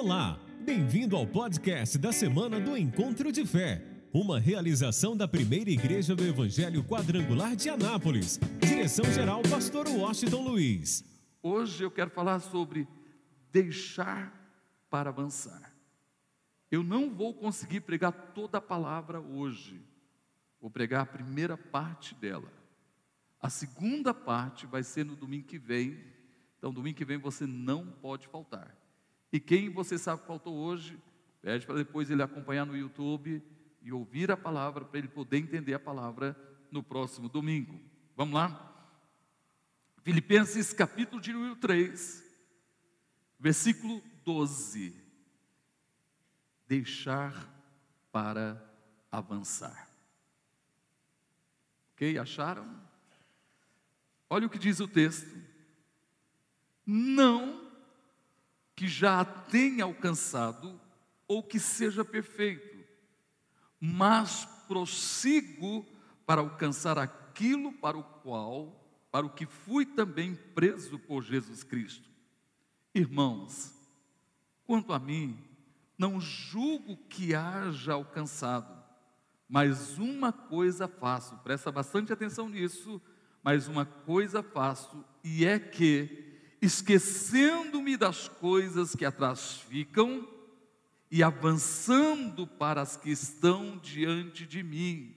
Olá, bem-vindo ao podcast da semana do Encontro de Fé, uma realização da primeira igreja do Evangelho Quadrangular de Anápolis. Direção-geral, Pastor Washington Luiz. Hoje eu quero falar sobre deixar para avançar. Eu não vou conseguir pregar toda a palavra hoje, vou pregar a primeira parte dela. A segunda parte vai ser no domingo que vem, então domingo que vem você não pode faltar. E quem você sabe faltou hoje, pede para depois ele acompanhar no YouTube e ouvir a palavra para ele poder entender a palavra no próximo domingo. Vamos lá? Filipenses capítulo de número 3, versículo 12. Deixar para avançar. Ok? Acharam? Olha o que diz o texto. Não que já a tenha alcançado ou que seja perfeito, mas prossigo para alcançar aquilo para o qual, para o que fui também preso por Jesus Cristo. Irmãos, quanto a mim, não julgo que haja alcançado, mas uma coisa faço, presta bastante atenção nisso, mas uma coisa faço, e é que esquecendo-me das coisas que atrás ficam e avançando para as que estão diante de mim,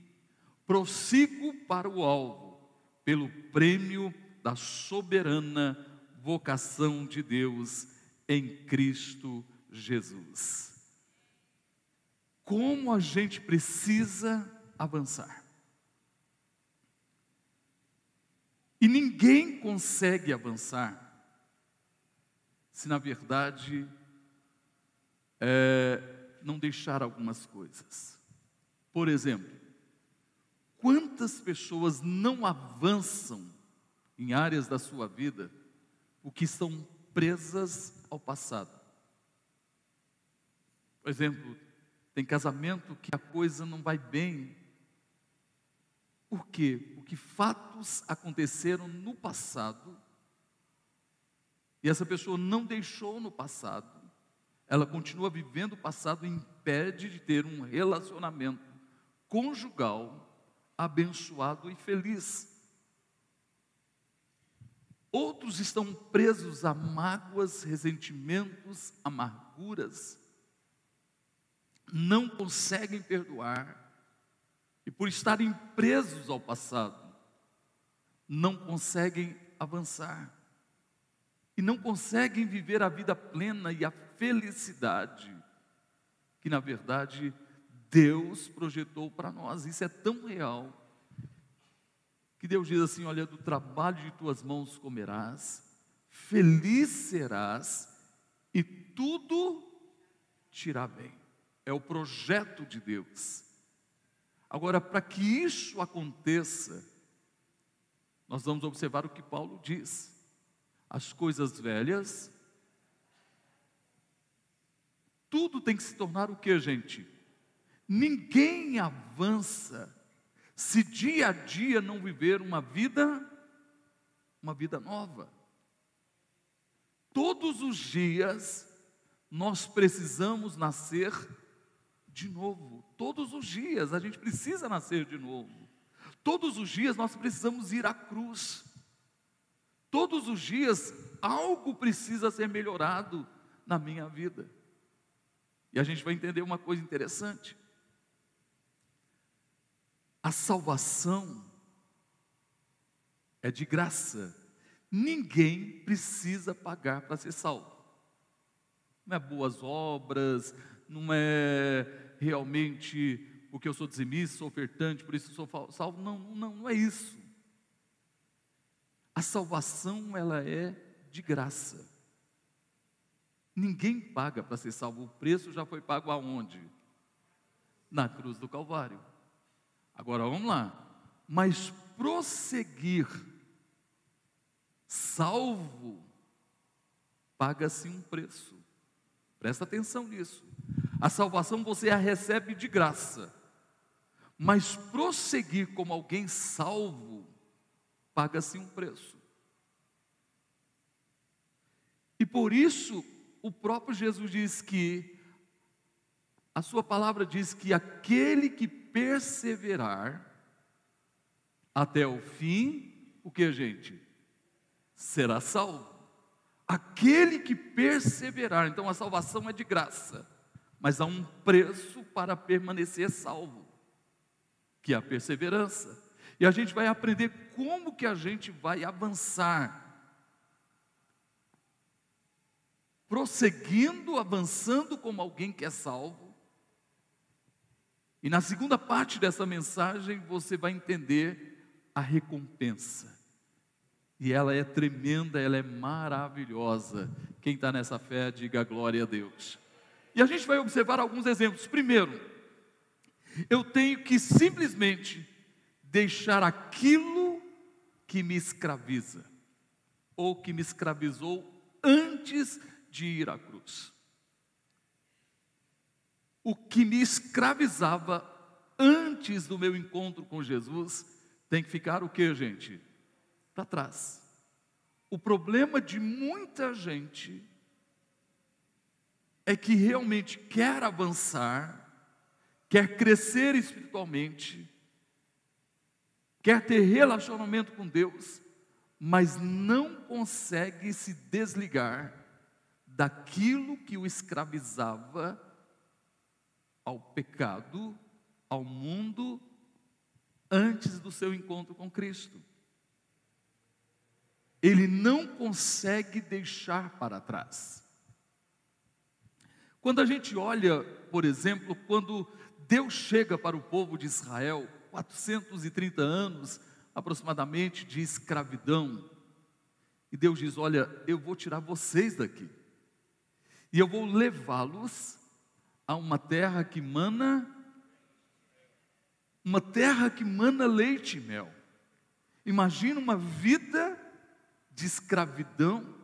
prossigo para o alvo, pelo prêmio da soberana vocação de Deus em Cristo Jesus. Como a gente precisa avançar. E ninguém consegue avançar se na verdade é, não deixar algumas coisas. Por exemplo, quantas pessoas não avançam em áreas da sua vida porque estão presas ao passado? Por exemplo, tem casamento que a coisa não vai bem. Por quê? Porque fatos aconteceram no passado e essa pessoa não deixou no passado, ela continua vivendo o passado e impede de ter um relacionamento conjugal abençoado e feliz. Outros estão presos a mágoas, ressentimentos, amarguras, não conseguem perdoar, e por estarem presos ao passado, não conseguem avançar e não conseguem viver a vida plena e a felicidade que, na verdade, Deus projetou para nós. Isso é tão real que Deus diz assim: Olha, do trabalho de tuas mãos comerás, feliz serás e tudo te irá bem. É o projeto de Deus. Agora, para que isso aconteça, nós vamos observar o que Paulo diz as coisas velhas. Tudo tem que se tornar o que, gente? Ninguém avança se dia a dia não viver uma vida, uma vida nova. Todos os dias nós precisamos nascer de novo. Todos os dias a gente precisa nascer de novo. Todos os dias nós precisamos ir à cruz. Todos os dias algo precisa ser melhorado na minha vida. E a gente vai entender uma coisa interessante. A salvação é de graça. Ninguém precisa pagar para ser salvo. Não é boas obras, não é realmente porque eu sou dizimista, sou ofertante, por isso sou salvo. Não, não, não é isso. A salvação ela é de graça. Ninguém paga para ser salvo. O preço já foi pago aonde? Na cruz do Calvário. Agora vamos lá. Mas prosseguir salvo paga-se um preço. Presta atenção nisso. A salvação você a recebe de graça. Mas prosseguir como alguém salvo paga-se um preço. E por isso o próprio Jesus diz que a sua palavra diz que aquele que perseverar até o fim, o que, gente? Será salvo. Aquele que perseverar, então a salvação é de graça, mas há um preço para permanecer salvo, que é a perseverança. E a gente vai aprender como que a gente vai avançar. Prosseguindo, avançando como alguém que é salvo. E na segunda parte dessa mensagem você vai entender a recompensa. E ela é tremenda, ela é maravilhosa. Quem está nessa fé, diga glória a Deus. E a gente vai observar alguns exemplos. Primeiro, eu tenho que simplesmente deixar aquilo que me escraviza, ou que me escravizou antes de ir à cruz. O que me escravizava antes do meu encontro com Jesus tem que ficar o que, gente? Para trás. O problema de muita gente é que realmente quer avançar, quer crescer espiritualmente, quer ter relacionamento com Deus, mas não consegue se desligar daquilo que o escravizava ao pecado, ao mundo, antes do seu encontro com Cristo. Ele não consegue deixar para trás. Quando a gente olha, por exemplo, quando Deus chega para o povo de Israel, 430 anos aproximadamente de escravidão. E Deus diz: Olha, eu vou tirar vocês daqui, e eu vou levá-los a uma terra que mana, uma terra que mana leite e mel. Imagina uma vida de escravidão,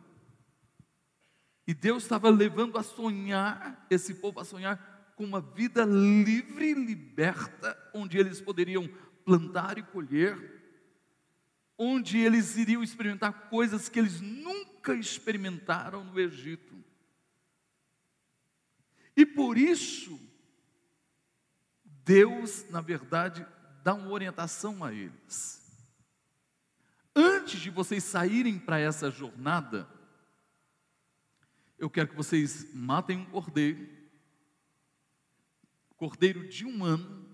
e Deus estava levando a sonhar, esse povo a sonhar com uma vida livre, liberta, onde eles poderiam plantar e colher, onde eles iriam experimentar coisas que eles nunca experimentaram no Egito. E por isso, Deus, na verdade, dá uma orientação a eles. Antes de vocês saírem para essa jornada, eu quero que vocês matem um cordeiro, cordeiro de um ano,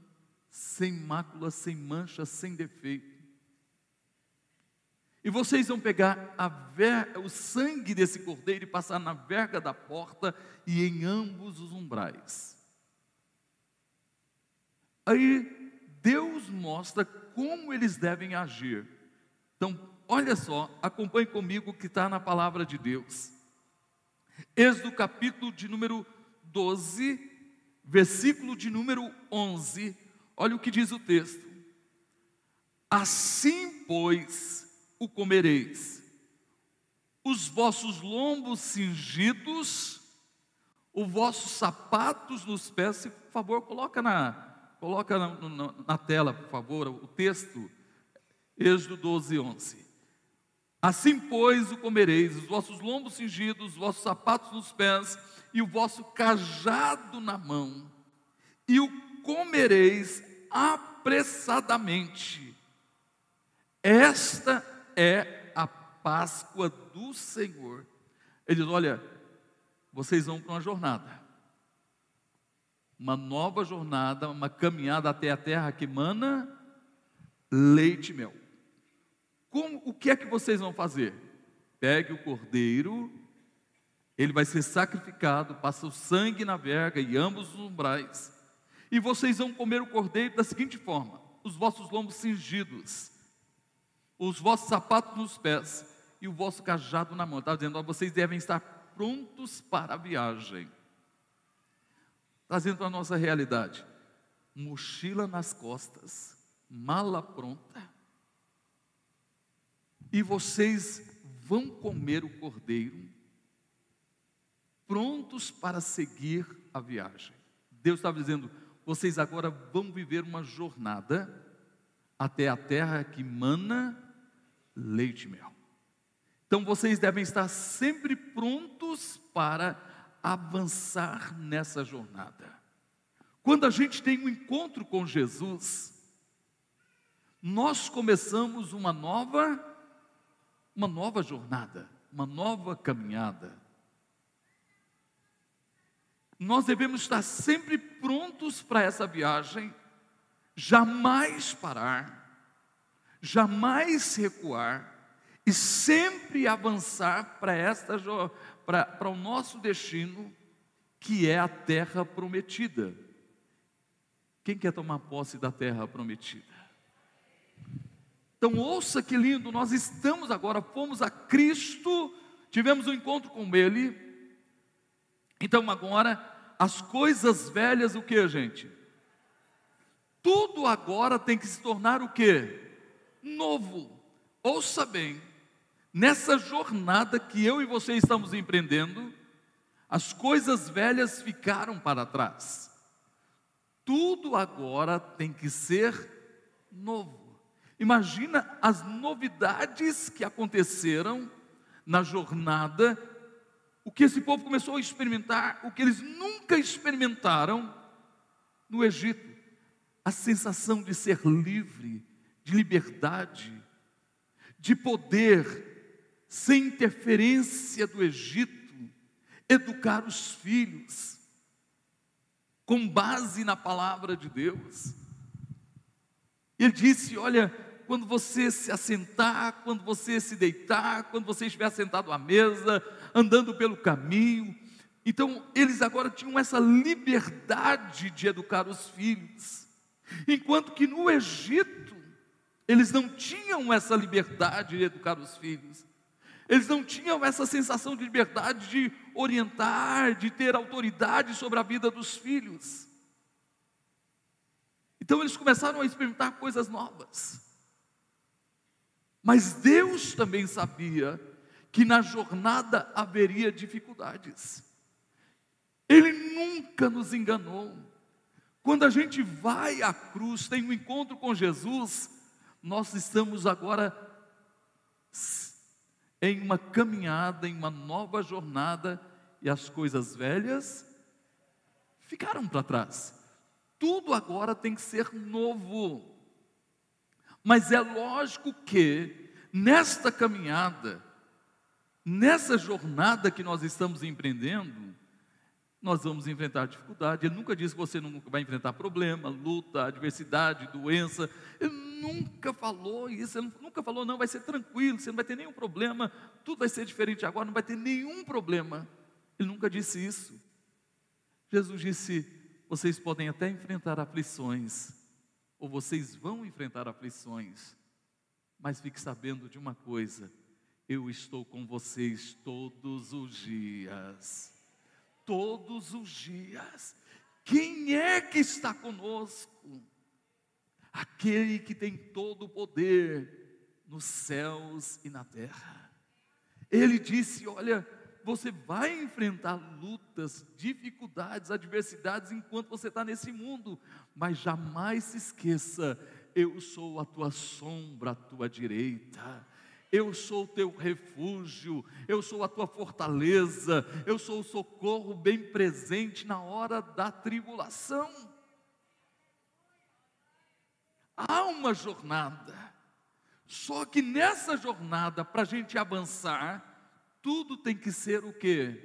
sem mácula, sem mancha, sem defeito. E vocês vão pegar ver, o sangue desse cordeiro e passar na verga da porta e em ambos os umbrais. Aí Deus mostra como eles devem agir. Então, olha só, acompanhe comigo que está na palavra de Deus. Êxodo capítulo de número 12, versículo de número 11, olha o que diz o texto: Assim, pois, o comereis, os vossos lombos cingidos, os vossos sapatos nos pés, se por favor, coloca na, coloca na, na, na tela, por favor, o texto, Êxodo 12, 11. Assim, pois, o comereis, os vossos lombos cingidos, os vossos sapatos nos pés, e o vosso cajado na mão, e o comereis apressadamente. Esta é a Páscoa do Senhor. Ele diz: Olha, vocês vão para uma jornada, uma nova jornada, uma caminhada até a terra que mana leite e mel. Como, o que é que vocês vão fazer? Pegue o cordeiro ele vai ser sacrificado, passa o sangue na verga e ambos os umbrais. E vocês vão comer o cordeiro da seguinte forma: os vossos lombos cingidos, os vossos sapatos nos pés e o vosso cajado na mão. Está dizendo, ó, vocês devem estar prontos para a viagem. Trazendo para a nossa realidade: mochila nas costas, mala pronta. E vocês vão comer o cordeiro prontos para seguir a viagem. Deus estava dizendo: vocês agora vão viver uma jornada até a terra que mana leite e mel. Então vocês devem estar sempre prontos para avançar nessa jornada. Quando a gente tem um encontro com Jesus, nós começamos uma nova uma nova jornada, uma nova caminhada. Nós devemos estar sempre prontos para essa viagem, jamais parar, jamais recuar e sempre avançar para esta para, para o nosso destino, que é a terra prometida. Quem quer tomar posse da terra prometida? Então, ouça que lindo, nós estamos agora, fomos a Cristo, tivemos um encontro com Ele. Então, agora, as coisas velhas, o que, gente? Tudo agora tem que se tornar o que? Novo. Ouça bem, nessa jornada que eu e você estamos empreendendo, as coisas velhas ficaram para trás. Tudo agora tem que ser novo. Imagina as novidades que aconteceram na jornada, o que esse povo começou a experimentar, o que eles nunca experimentaram no Egito. A sensação de ser livre, de liberdade, de poder, sem interferência do Egito, educar os filhos, com base na palavra de Deus. Ele disse: Olha, quando você se assentar, quando você se deitar, quando você estiver sentado à mesa, andando pelo caminho. Então, eles agora tinham essa liberdade de educar os filhos, enquanto que no Egito, eles não tinham essa liberdade de educar os filhos, eles não tinham essa sensação de liberdade de orientar, de ter autoridade sobre a vida dos filhos. Então eles começaram a experimentar coisas novas. Mas Deus também sabia que na jornada haveria dificuldades. Ele nunca nos enganou. Quando a gente vai à cruz, tem um encontro com Jesus, nós estamos agora em uma caminhada, em uma nova jornada, e as coisas velhas ficaram para trás tudo agora tem que ser novo. Mas é lógico que, nesta caminhada, nessa jornada que nós estamos empreendendo, nós vamos enfrentar dificuldade. Ele nunca disse que você não vai enfrentar problema, luta, adversidade, doença. Ele nunca falou isso. Ele nunca falou, não, vai ser tranquilo, você não vai ter nenhum problema, tudo vai ser diferente agora, não vai ter nenhum problema. Ele nunca disse isso. Jesus disse: vocês podem até enfrentar aflições, ou vocês vão enfrentar aflições, mas fique sabendo de uma coisa: eu estou com vocês todos os dias. Todos os dias. Quem é que está conosco? Aquele que tem todo o poder nos céus e na terra. Ele disse: Olha, você vai enfrentar lutas, dificuldades, adversidades enquanto você está nesse mundo, mas jamais se esqueça: eu sou a tua sombra à tua direita. Eu sou o teu refúgio, eu sou a tua fortaleza, eu sou o socorro bem presente na hora da tribulação. Há uma jornada, só que nessa jornada, para a gente avançar, tudo tem que ser o que?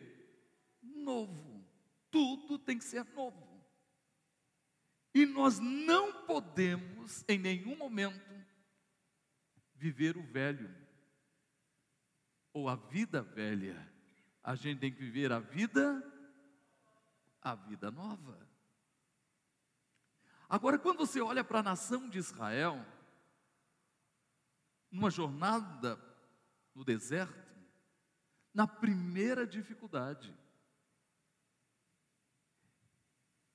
Novo. Tudo tem que ser novo. E nós não podemos, em nenhum momento, viver o velho ou a vida velha. A gente tem que viver a vida, a vida nova. Agora, quando você olha para a nação de Israel, numa jornada no deserto, na primeira dificuldade,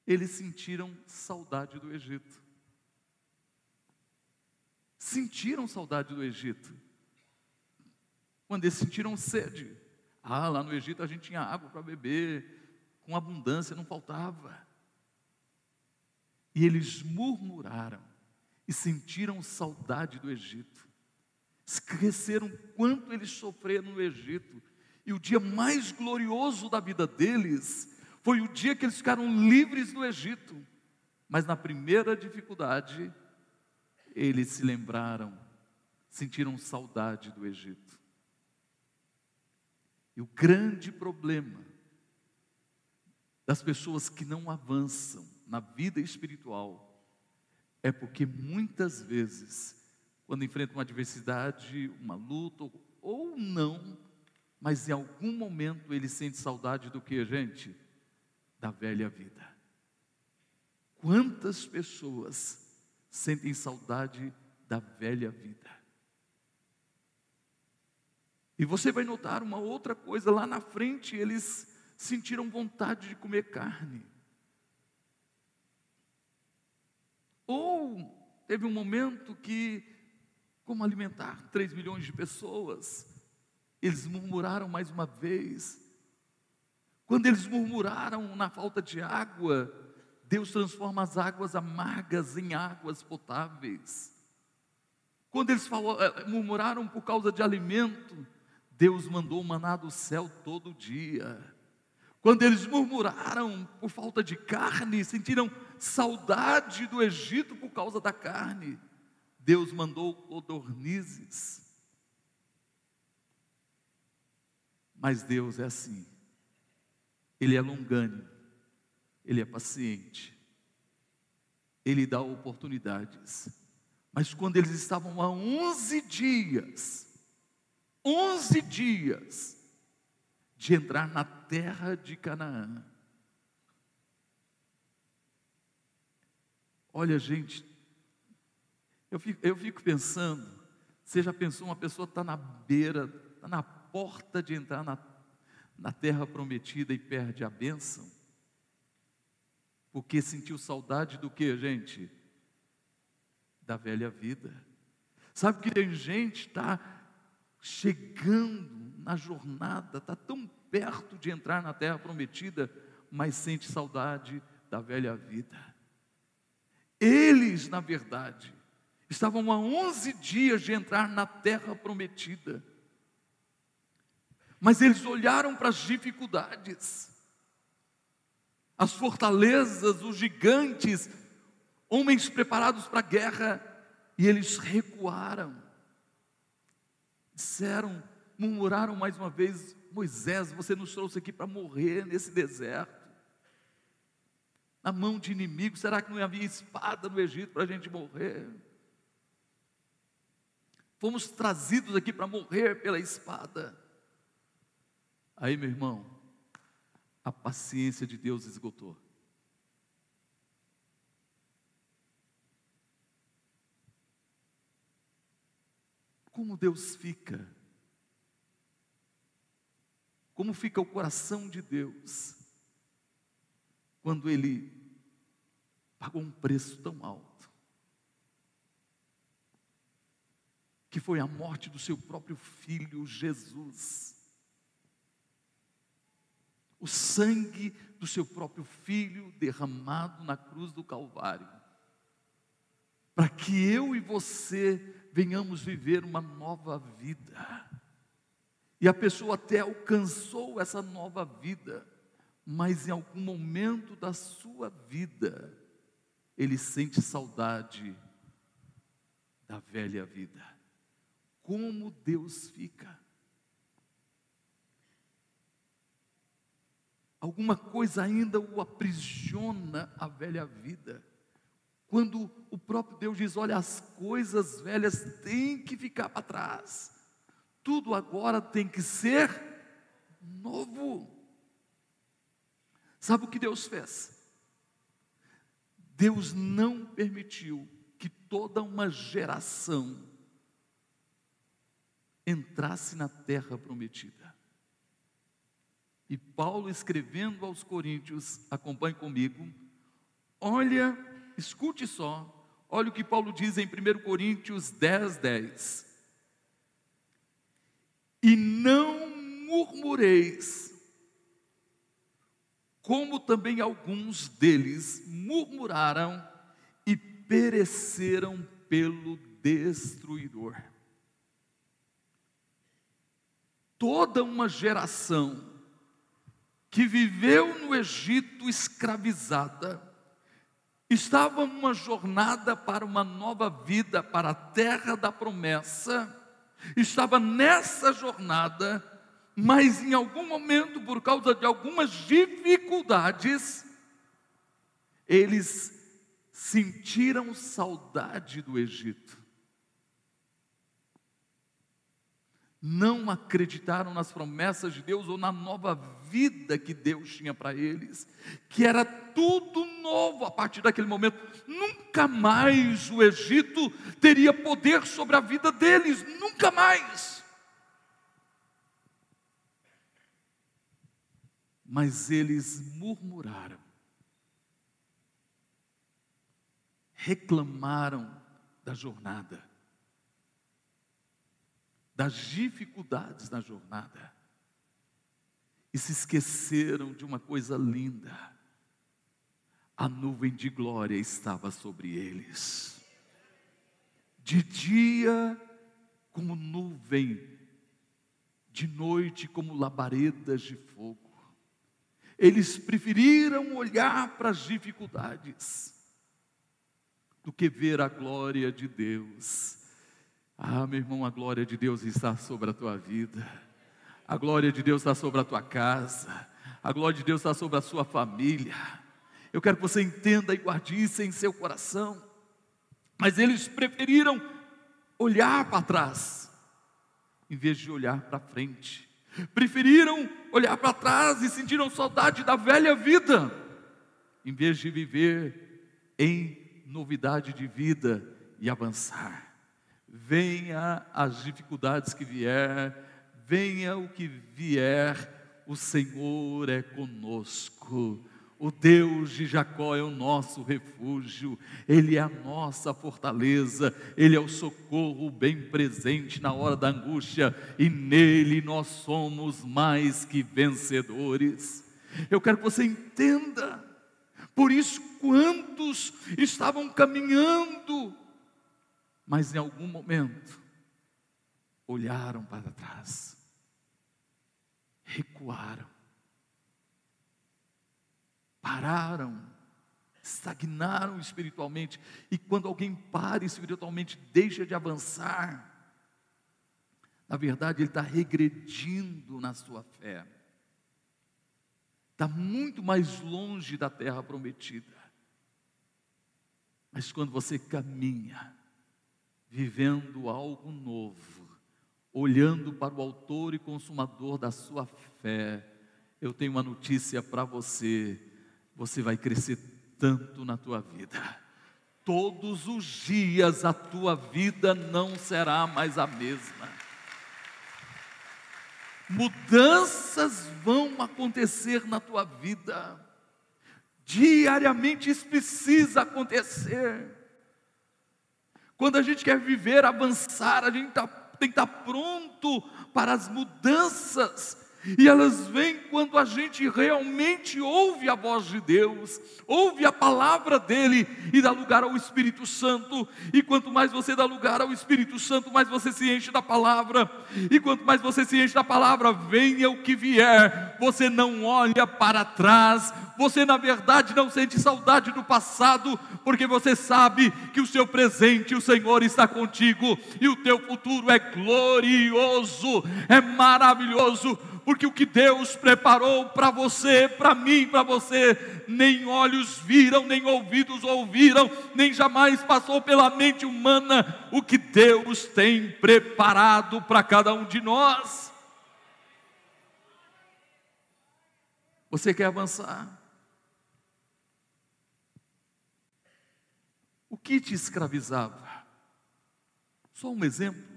eles sentiram saudade do Egito. Sentiram saudade do Egito. Quando eles sentiram sede. Ah, lá no Egito a gente tinha água para beber, com abundância, não faltava. E eles murmuraram e sentiram saudade do Egito. Esqueceram quanto eles sofreram no Egito E o dia mais glorioso da vida deles foi o dia que eles ficaram livres do Egito. Mas na primeira dificuldade, eles se lembraram, sentiram saudade do Egito. E o grande problema das pessoas que não avançam na vida espiritual é porque muitas vezes, quando enfrentam uma adversidade, uma luta ou não, mas em algum momento ele sente saudade do que, gente? Da velha vida. Quantas pessoas sentem saudade da velha vida? E você vai notar uma outra coisa, lá na frente eles sentiram vontade de comer carne. Ou teve um momento que, como alimentar 3 milhões de pessoas, eles murmuraram mais uma vez. Quando eles murmuraram na falta de água, Deus transforma as águas amargas em águas potáveis. Quando eles falou, eh, murmuraram por causa de alimento, Deus mandou maná do céu todo dia. Quando eles murmuraram por falta de carne, sentiram saudade do Egito por causa da carne, Deus mandou codornizes. Mas Deus é assim, Ele é longânimo, Ele é paciente, Ele dá oportunidades. Mas quando eles estavam há 11 dias, 11 dias de entrar na terra de Canaã. Olha, gente, eu fico, eu fico pensando, você já pensou, uma pessoa está na beira, está na porta de entrar na, na terra prometida e perde a bênção? Porque sentiu saudade do que, gente? Da velha vida. Sabe que tem gente está chegando na jornada, está tão perto de entrar na terra prometida, mas sente saudade da velha vida. Eles, na verdade, estavam há 11 dias de entrar na terra prometida, mas eles olharam para as dificuldades, as fortalezas, os gigantes, homens preparados para a guerra, e eles recuaram disseram, murmuraram mais uma vez: Moisés, você nos trouxe aqui para morrer nesse deserto, na mão de inimigos. Será que não havia espada no Egito para a gente morrer? Fomos trazidos aqui para morrer pela espada. Aí, meu irmão, a paciência de Deus esgotou. como Deus fica. Como fica o coração de Deus quando Ele pagou um preço tão alto, que foi a morte do seu próprio filho Jesus. O sangue do seu próprio filho derramado na cruz do Calvário, para que eu e você venhamos viver uma nova vida. E a pessoa até alcançou essa nova vida, mas em algum momento da sua vida, ele sente saudade da velha vida. Como Deus fica. Alguma coisa ainda o aprisiona a velha vida quando o próprio Deus diz: olha, as coisas velhas têm que ficar para trás, tudo agora tem que ser novo. Sabe o que Deus fez? Deus não permitiu que toda uma geração entrasse na terra prometida. E Paulo escrevendo aos Coríntios, acompanhe comigo, olha escute só, olha o que Paulo diz em 1 Coríntios 10, 10. E não murmureis, como também alguns deles murmuraram e pereceram pelo destruidor. toda uma geração que viveu no Egito escravizada, estava numa jornada para uma nova vida, para a terra da promessa, estava nessa jornada, mas em algum momento, por causa de algumas dificuldades, eles sentiram saudade do Egito. não acreditaram nas promessas de Deus ou na nova vida que Deus tinha para eles, que era tudo novo a partir daquele momento. Nunca mais o Egito teria poder sobre a vida deles, nunca mais. Mas eles murmuraram, reclamaram da jornada das dificuldades na jornada e se esqueceram de uma coisa linda. A nuvem de glória estava sobre eles. De dia, como nuvem, de noite, como labaredas de fogo. Eles preferiram olhar para as dificuldades do que ver a glória de Deus ah, meu irmão, a glória de Deus está sobre a tua vida, a glória de Deus está sobre a tua casa, a glória de Deus está sobre a sua família. Eu quero que você entenda e guarde isso em seu coração. Mas eles preferiram olhar para trás, em vez de olhar para frente. Preferiram olhar para trás e sentiram saudade da velha vida, em vez de viver em novidade de vida e avançar venha as dificuldades que vier, venha o que vier, o Senhor é conosco. O Deus de Jacó é o nosso refúgio, Ele é a nossa fortaleza, Ele é o socorro bem presente na hora da angústia, e nele nós somos mais que vencedores. Eu quero que você entenda, por isso, quantos estavam caminhando mas em algum momento olharam para trás, recuaram, pararam, estagnaram espiritualmente. E quando alguém para espiritualmente, deixa de avançar, na verdade ele está regredindo na sua fé, está muito mais longe da terra prometida. Mas quando você caminha, vivendo algo novo, olhando para o Autor e Consumador da sua fé, eu tenho uma notícia para você: você vai crescer tanto na tua vida. Todos os dias a tua vida não será mais a mesma. Mudanças vão acontecer na tua vida. Diariamente isso precisa acontecer. Quando a gente quer viver, avançar, a gente tá, tem que estar pronto para as mudanças. E elas vêm quando a gente realmente ouve a voz de Deus, ouve a palavra dele e dá lugar ao Espírito Santo. E quanto mais você dá lugar ao Espírito Santo, mais você se enche da palavra. E quanto mais você se enche da palavra, venha o que vier, você não olha para trás, você na verdade não sente saudade do passado, porque você sabe que o seu presente, o Senhor está contigo e o teu futuro é glorioso, é maravilhoso porque o que Deus preparou para você, para mim, para você, nem olhos viram, nem ouvidos ouviram, nem jamais passou pela mente humana o que Deus tem preparado para cada um de nós. Você quer avançar? O que te escravizava? Só um exemplo.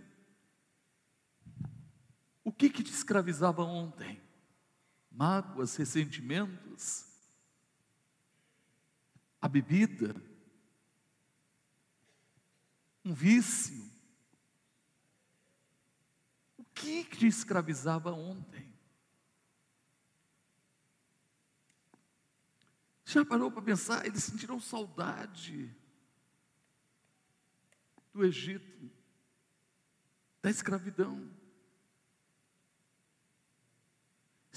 O que, que te escravizava ontem? Mágoas, ressentimentos? A bebida? Um vício? O que, que te escravizava ontem? Já parou para pensar? Eles sentiram saudade do Egito, da escravidão.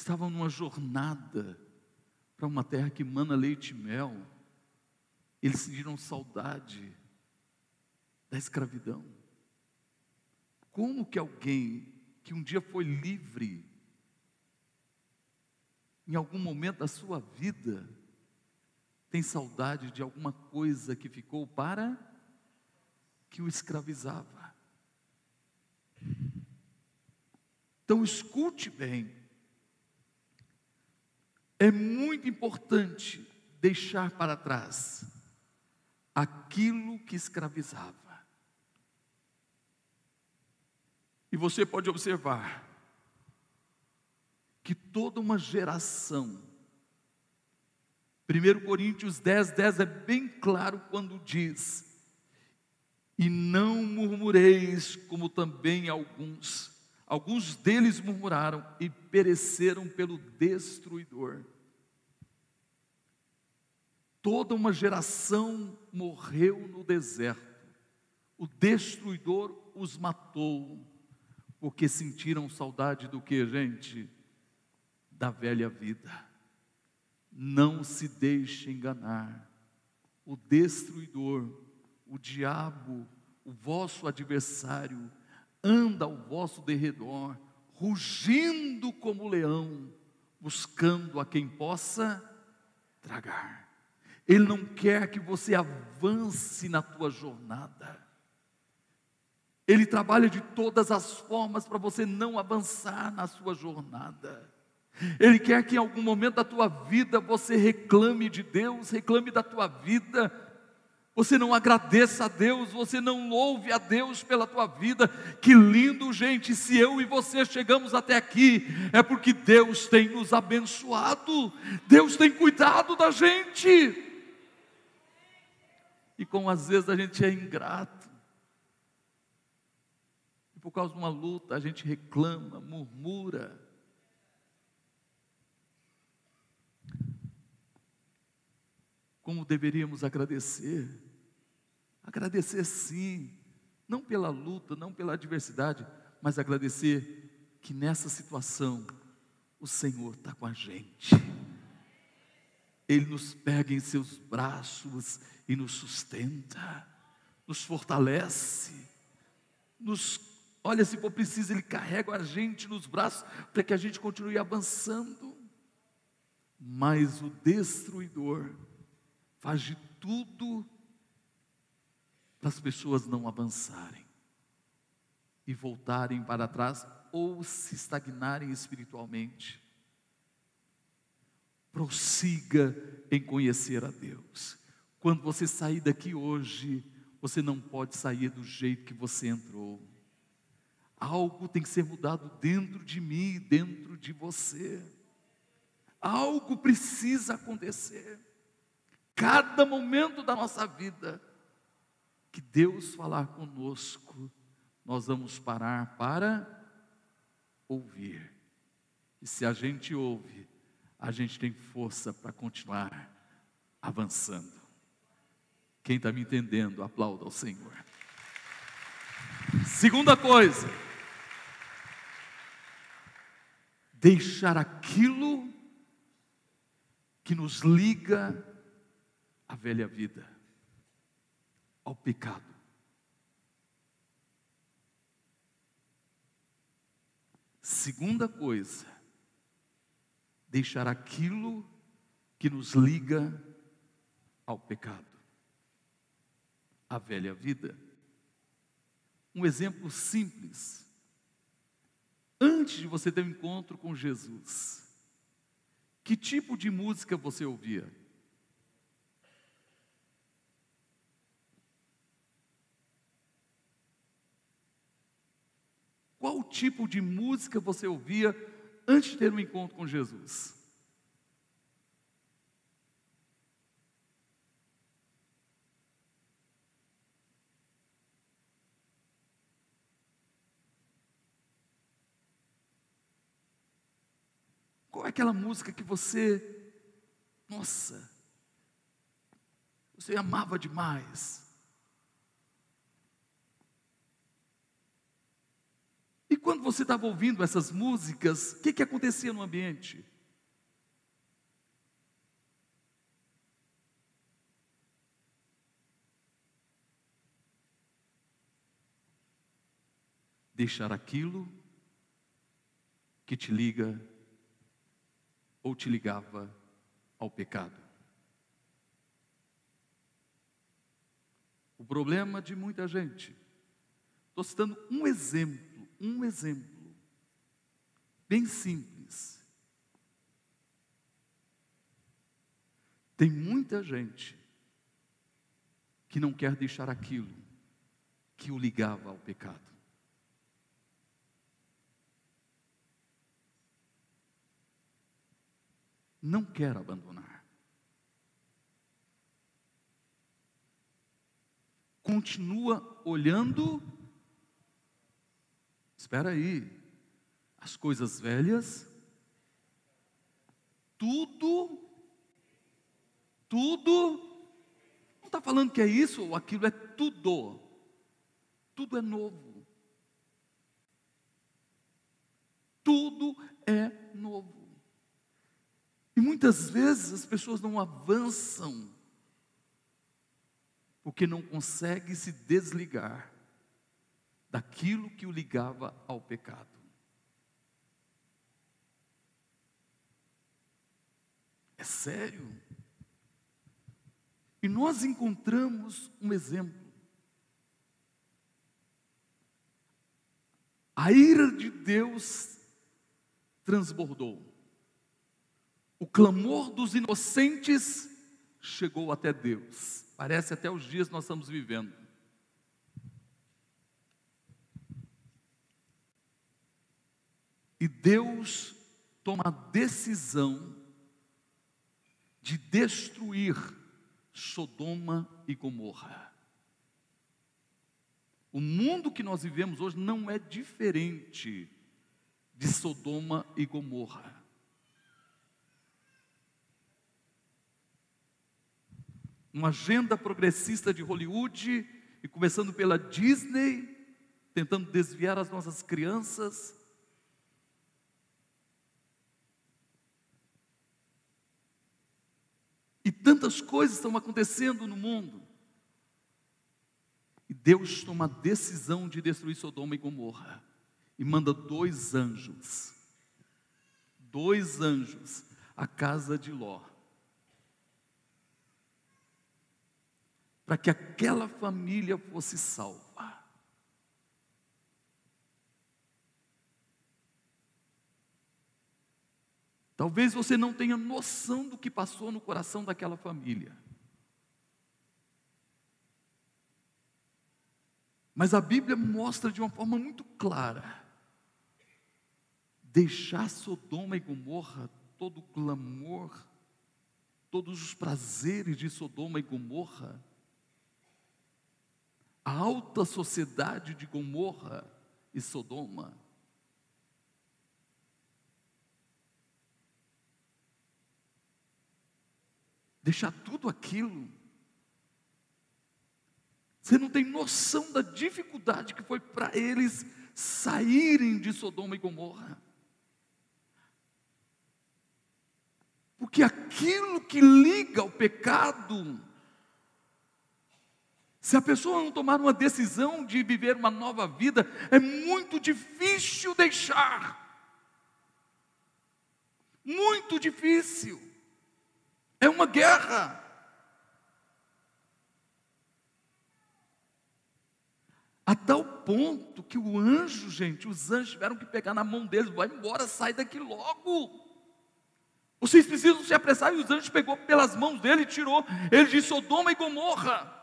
Estavam numa jornada para uma terra que mana leite e mel, eles sentiram saudade da escravidão. Como que alguém que um dia foi livre, em algum momento da sua vida, tem saudade de alguma coisa que ficou para que o escravizava? Então escute bem. É muito importante deixar para trás aquilo que escravizava. E você pode observar que toda uma geração, 1 Coríntios 10, 10 é bem claro quando diz: E não murmureis, como também alguns, alguns deles murmuraram e pereceram pelo destruidor. Toda uma geração morreu no deserto, o destruidor os matou porque sentiram saudade do que, gente? Da velha vida. Não se deixe enganar. O destruidor, o diabo, o vosso adversário, anda ao vosso derredor, rugindo como leão, buscando a quem possa tragar. Ele não quer que você avance na tua jornada. Ele trabalha de todas as formas para você não avançar na sua jornada. Ele quer que em algum momento da tua vida você reclame de Deus, reclame da tua vida, você não agradeça a Deus, você não louve a Deus pela tua vida. Que lindo, gente, se eu e você chegamos até aqui, é porque Deus tem nos abençoado, Deus tem cuidado da gente. E como às vezes a gente é ingrato, por causa de uma luta a gente reclama, murmura. Como deveríamos agradecer? Agradecer sim, não pela luta, não pela adversidade, mas agradecer que nessa situação o Senhor está com a gente. Ele nos pega em seus braços e nos sustenta, nos fortalece, nos Olha, se for preciso, Ele carrega a gente nos braços para que a gente continue avançando. Mas o destruidor faz de tudo para as pessoas não avançarem e voltarem para trás ou se estagnarem espiritualmente. Prossiga em conhecer a Deus. Quando você sair daqui hoje, você não pode sair do jeito que você entrou. Algo tem que ser mudado dentro de mim, dentro de você. Algo precisa acontecer. Cada momento da nossa vida que Deus falar conosco, nós vamos parar para ouvir. E se a gente ouve, a gente tem força para continuar avançando. Quem está me entendendo, aplauda ao Senhor. Segunda coisa, deixar aquilo que nos liga à velha vida, ao pecado. Segunda coisa, deixar aquilo que nos liga ao pecado, à velha vida. Um exemplo simples antes de você ter um encontro com Jesus, que tipo de música você ouvia? Qual tipo de música você ouvia antes de ter um encontro com Jesus? Aquela música que você, nossa, você amava demais? E quando você estava ouvindo essas músicas, o que, que acontecia no ambiente? Deixar aquilo que te liga ou te ligava ao pecado. O problema de muita gente, estou citando um exemplo, um exemplo, bem simples. Tem muita gente que não quer deixar aquilo que o ligava ao pecado. Não quer abandonar. Continua olhando, espera aí, as coisas velhas, tudo, tudo, não está falando que é isso ou aquilo, é tudo, tudo é novo, tudo é novo. E muitas vezes as pessoas não avançam porque não conseguem se desligar daquilo que o ligava ao pecado. É sério. E nós encontramos um exemplo. A ira de Deus transbordou o clamor dos inocentes chegou até Deus. Parece até os dias que nós estamos vivendo. E Deus toma a decisão de destruir Sodoma e Gomorra. O mundo que nós vivemos hoje não é diferente de Sodoma e Gomorra. Uma agenda progressista de Hollywood e começando pela Disney, tentando desviar as nossas crianças. E tantas coisas estão acontecendo no mundo. E Deus toma a decisão de destruir Sodoma e Gomorra. E manda dois anjos. Dois anjos à casa de Ló. Para que aquela família fosse salva. Talvez você não tenha noção do que passou no coração daquela família. Mas a Bíblia mostra de uma forma muito clara: deixar Sodoma e Gomorra, todo o clamor, todos os prazeres de Sodoma e Gomorra, a alta sociedade de Gomorra e Sodoma. Deixar tudo aquilo. Você não tem noção da dificuldade que foi para eles saírem de Sodoma e Gomorra. Porque aquilo que liga o pecado se a pessoa não tomar uma decisão de viver uma nova vida, é muito difícil deixar. Muito difícil. É uma guerra. A tal ponto que o anjo, gente, os anjos tiveram que pegar na mão deles, vai embora, sai daqui logo. Vocês precisam se apressar, e os anjos pegou pelas mãos dele e tirou ele de Sodoma e Gomorra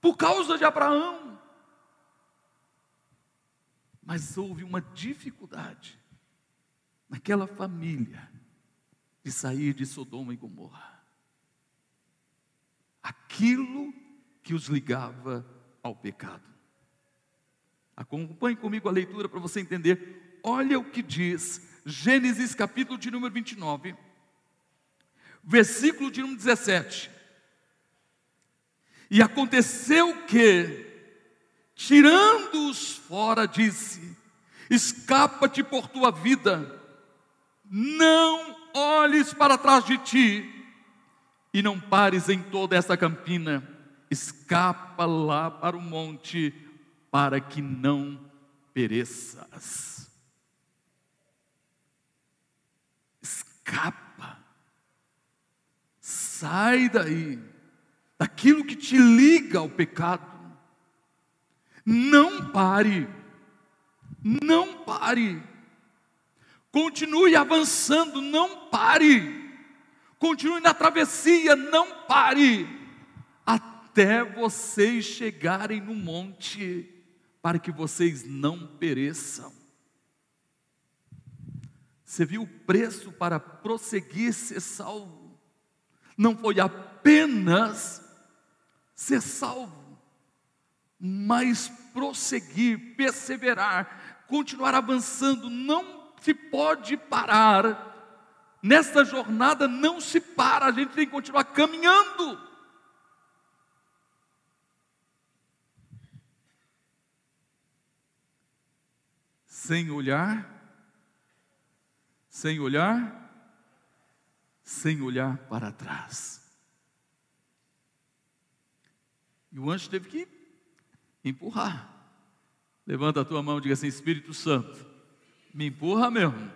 por causa de Abraão. Mas houve uma dificuldade naquela família de sair de Sodoma e Gomorra. Aquilo que os ligava ao pecado. Acompanhe comigo a leitura para você entender. Olha o que diz Gênesis capítulo de número 29, versículo de número 17. E aconteceu que, tirando-os fora, disse: escapa-te por tua vida, não olhes para trás de ti e não pares em toda essa campina, escapa lá para o monte, para que não pereças. Escapa, sai daí, daquilo que te liga ao pecado, não pare, não pare, continue avançando, não pare, continue na travessia, não pare, até vocês chegarem no monte, para que vocês não pereçam. Você viu o preço para prosseguir ser salvo? Não foi apenas ser salvo, mas prosseguir, perseverar, continuar avançando, não se pode parar. Nesta jornada não se para, a gente tem que continuar caminhando. Sem olhar, sem olhar, sem olhar para trás. E o anjo teve que empurrar. Levanta a tua mão e diga assim: Espírito Santo, me empurra mesmo.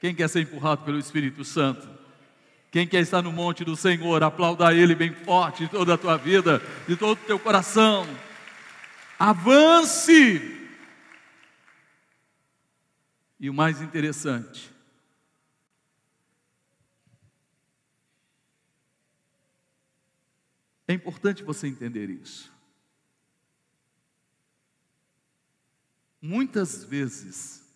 Quem quer ser empurrado pelo Espírito Santo? Quem quer estar no monte do Senhor, aplauda Ele bem forte de toda a tua vida, de todo o teu coração. Avance! E o mais interessante, É importante você entender isso. Muitas vezes,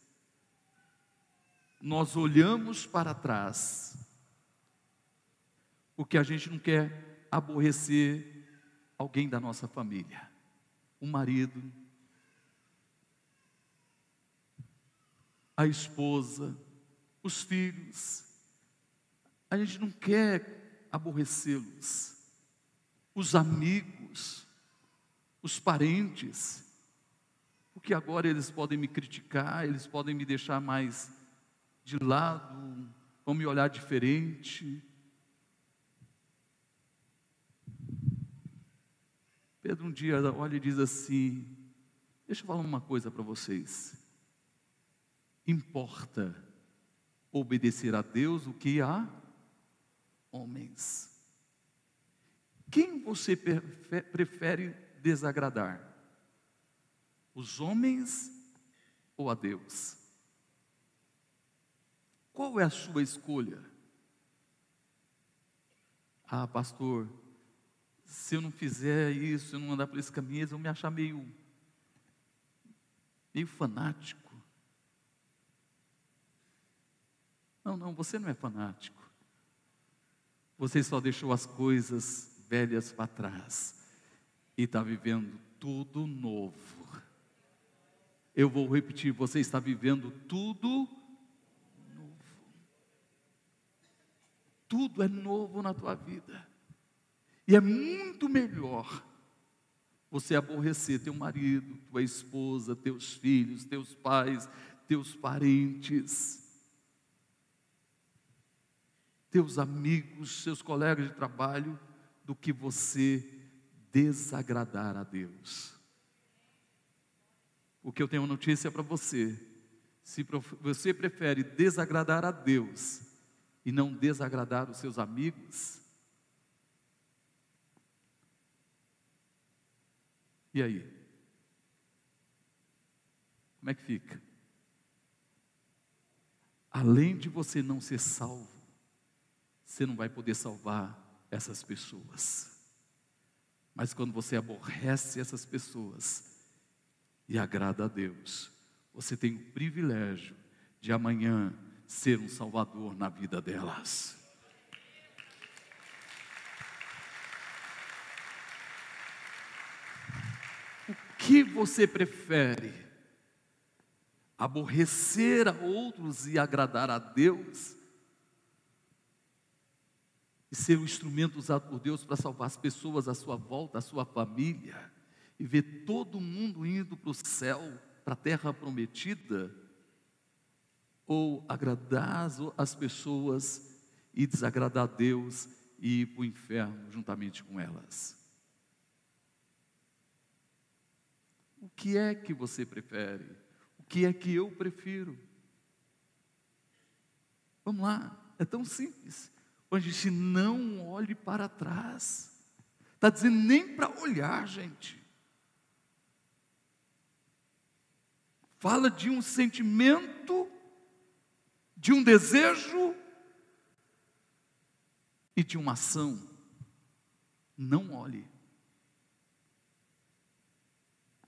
nós olhamos para trás, porque a gente não quer aborrecer alguém da nossa família, o marido, a esposa, os filhos. A gente não quer aborrecê-los os amigos, os parentes, porque agora eles podem me criticar, eles podem me deixar mais de lado, vão me olhar diferente. Pedro um dia olha e diz assim: Deixa eu falar uma coisa para vocês. Importa obedecer a Deus o que a homens. Quem você prefere desagradar? Os homens ou a Deus? Qual é a sua escolha? Ah, pastor, se eu não fizer isso, eu não andar por esse caminho, eles vão me achar meio, meio fanático. Não, não, você não é fanático. Você só deixou as coisas velhas para trás e está vivendo tudo novo. Eu vou repetir: você está vivendo tudo novo. Tudo é novo na tua vida. E é muito melhor você aborrecer teu marido, tua esposa, teus filhos, teus pais, teus parentes, teus amigos, seus colegas de trabalho, do que você desagradar a Deus. Porque eu tenho uma notícia para você. Se você prefere desagradar a Deus e não desagradar os seus amigos, e aí? Como é que fica? Além de você não ser salvo, você não vai poder salvar essas pessoas. Mas quando você aborrece essas pessoas e agrada a Deus, você tem o privilégio de amanhã ser um salvador na vida delas. O que você prefere? Aborrecer a outros e agradar a Deus? E ser um instrumento usado por Deus para salvar as pessoas à sua volta, a sua família, e ver todo mundo indo para o céu, para a terra prometida ou agradar as pessoas e desagradar a Deus e ir para o inferno juntamente com elas? O que é que você prefere? O que é que eu prefiro? Vamos lá, é tão simples. A gente não olhe para trás. Está dizendo nem para olhar, gente. Fala de um sentimento, de um desejo e de uma ação. Não olhe.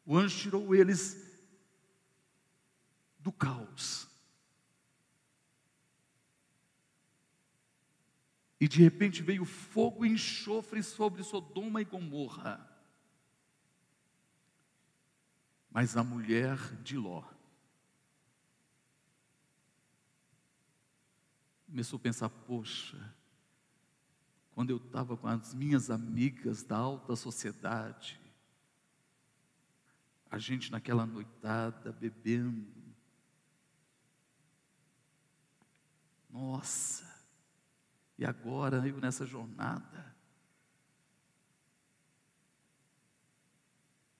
O anjo tirou eles do caos. E de repente veio fogo e enxofre sobre Sodoma e Gomorra. Mas a mulher de Ló começou a pensar: poxa, quando eu estava com as minhas amigas da alta sociedade, a gente naquela noitada bebendo, nossa, e agora eu nessa jornada.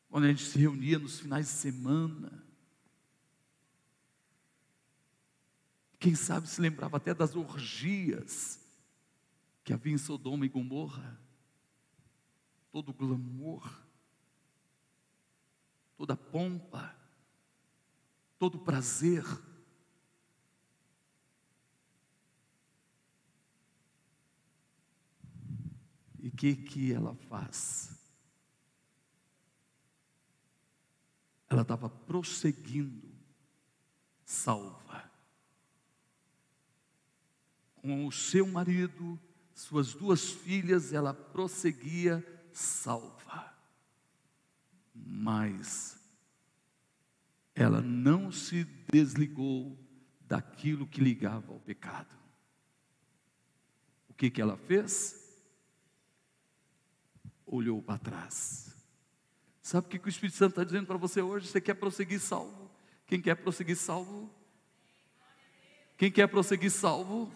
Quando a gente se reunia nos finais de semana, quem sabe se lembrava até das orgias que havia em Sodoma e Gomorra, todo o glamour, toda a pompa, todo o prazer. E o que, que ela faz? Ela estava prosseguindo, salva. Com o seu marido, suas duas filhas, ela prosseguia salva. Mas ela não se desligou daquilo que ligava ao pecado. O que, que ela fez? Olhou para trás. Sabe o que o Espírito Santo está dizendo para você hoje? Você quer prosseguir salvo? Quem quer prosseguir salvo? Quem quer prosseguir salvo?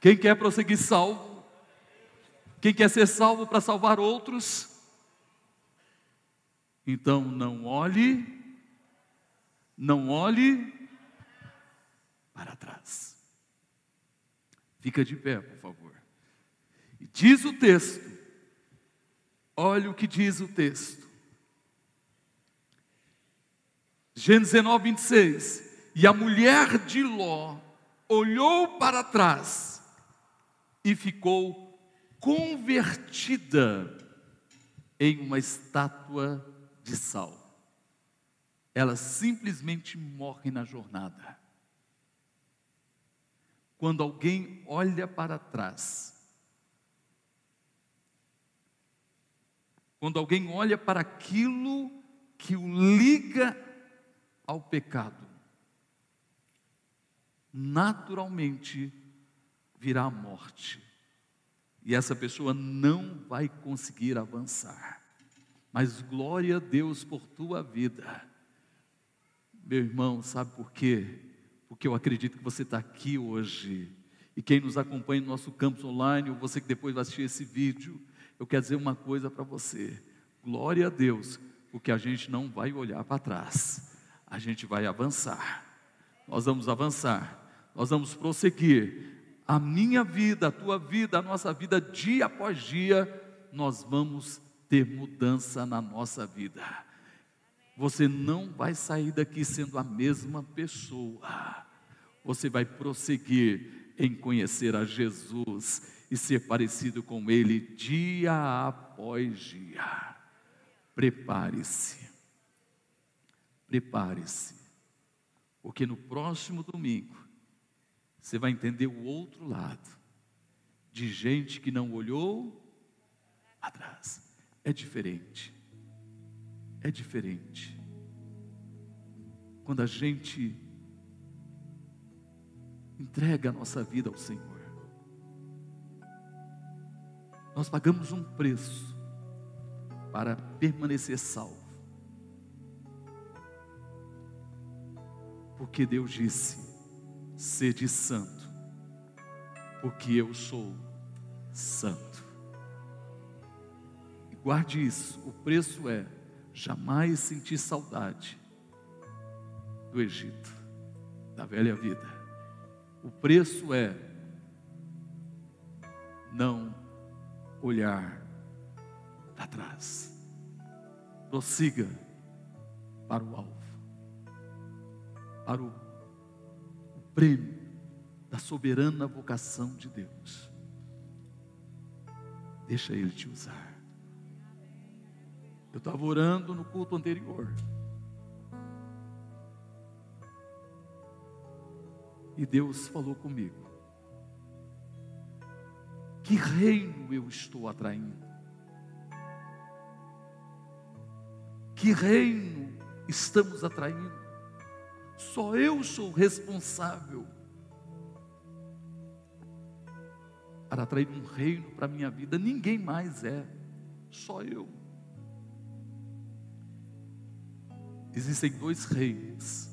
Quem quer prosseguir salvo? Quem quer ser salvo para salvar outros? Então não olhe, não olhe para trás. Fica de pé, por favor. E diz o texto Olha o que diz o texto. Gênesis 19, 26. E a mulher de Ló olhou para trás e ficou convertida em uma estátua de sal. Ela simplesmente morre na jornada. Quando alguém olha para trás, Quando alguém olha para aquilo que o liga ao pecado, naturalmente virá a morte. E essa pessoa não vai conseguir avançar. Mas glória a Deus por tua vida. Meu irmão, sabe por quê? Porque eu acredito que você está aqui hoje. E quem nos acompanha no nosso campus online, ou você que depois vai assistir esse vídeo, eu quero dizer uma coisa para você. Glória a Deus, porque a gente não vai olhar para trás, a gente vai avançar. Nós vamos avançar, nós vamos prosseguir. A minha vida, a tua vida, a nossa vida, dia após dia, nós vamos ter mudança na nossa vida. Você não vai sair daqui sendo a mesma pessoa. Você vai prosseguir em conhecer a Jesus e ser parecido com Ele dia após dia. Prepare-se, prepare-se, porque no próximo domingo você vai entender o outro lado de gente que não olhou atrás. É diferente, é diferente. Quando a gente entrega a nossa vida ao Senhor, nós pagamos um preço para permanecer salvo. Porque Deus disse: sede santo, porque eu sou santo. E guarde isso, o preço é jamais sentir saudade do Egito, da velha vida. O preço é não olhar para trás. Prossiga para o alvo, para o, o prêmio da soberana vocação de Deus. Deixa Ele te usar. Eu estava orando no culto anterior. E Deus falou comigo. Que reino eu estou atraindo? Que reino estamos atraindo? Só eu sou responsável para atrair um reino para a minha vida, ninguém mais é, só eu. Existem dois reinos: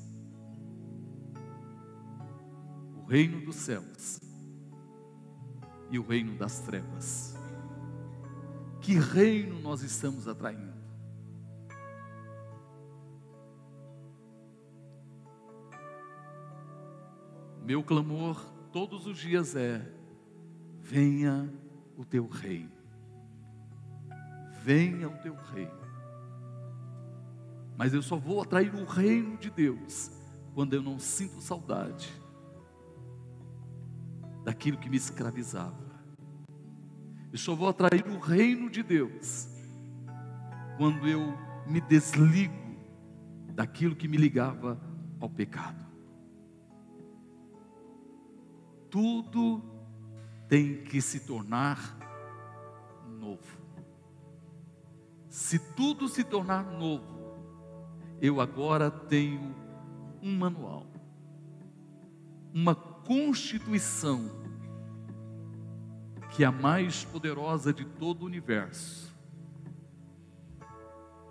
o reino dos céus e o reino das trevas. Que reino nós estamos atraindo? Meu clamor todos os dias é: venha o teu reino. Venha o teu reino. Mas eu só vou atrair o reino de Deus quando eu não sinto saudade daquilo que me escravizava. Eu só vou atrair o reino de Deus quando eu me desligo daquilo que me ligava ao pecado. tudo tem que se tornar novo. Se tudo se tornar novo, eu agora tenho um manual, uma constituição que é a mais poderosa de todo o universo.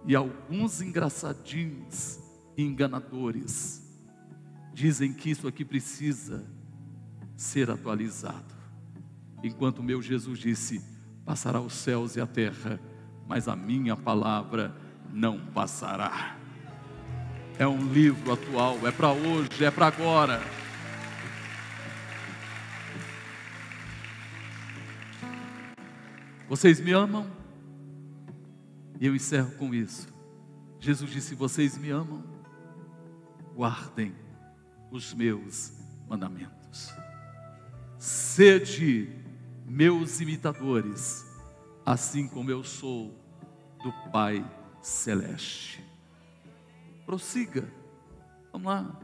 E alguns engraçadinhos e enganadores dizem que isso aqui precisa ser atualizado. Enquanto meu Jesus disse: passará os céus e a terra, mas a minha palavra não passará. É um livro atual, é para hoje, é para agora. Vocês me amam? E eu encerro com isso. Jesus disse: Vocês me amam? Guardem os meus mandamentos. Sede meus imitadores, assim como eu sou do Pai Celeste. Prossiga, vamos lá.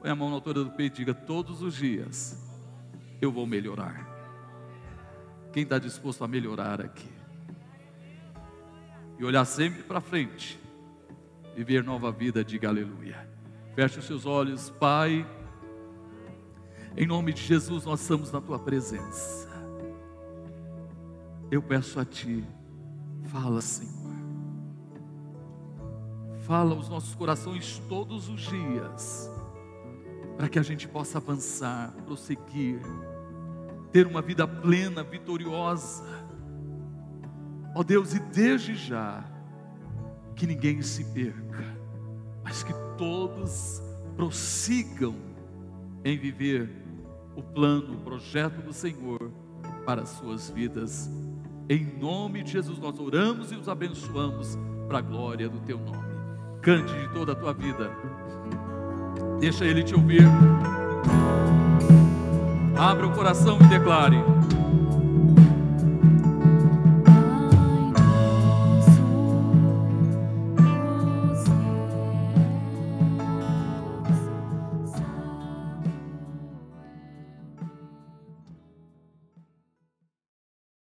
Põe a mão na altura do peito e diga: Todos os dias eu vou melhorar. Quem está disposto a melhorar aqui? E olhar sempre para frente, viver nova vida, diga aleluia. Feche os seus olhos, Pai. Em nome de Jesus, nós estamos na tua presença. Eu peço a ti, fala, Senhor. Fala os nossos corações todos os dias, para que a gente possa avançar, prosseguir, ter uma vida plena, vitoriosa. Ó oh Deus, e desde já, que ninguém se perca, mas que todos prossigam em viver o plano, o projeto do Senhor para as suas vidas. Em nome de Jesus nós oramos e os abençoamos para a glória do teu nome. Cante de toda a tua vida. Deixa ele te ouvir. Abra o coração e declare.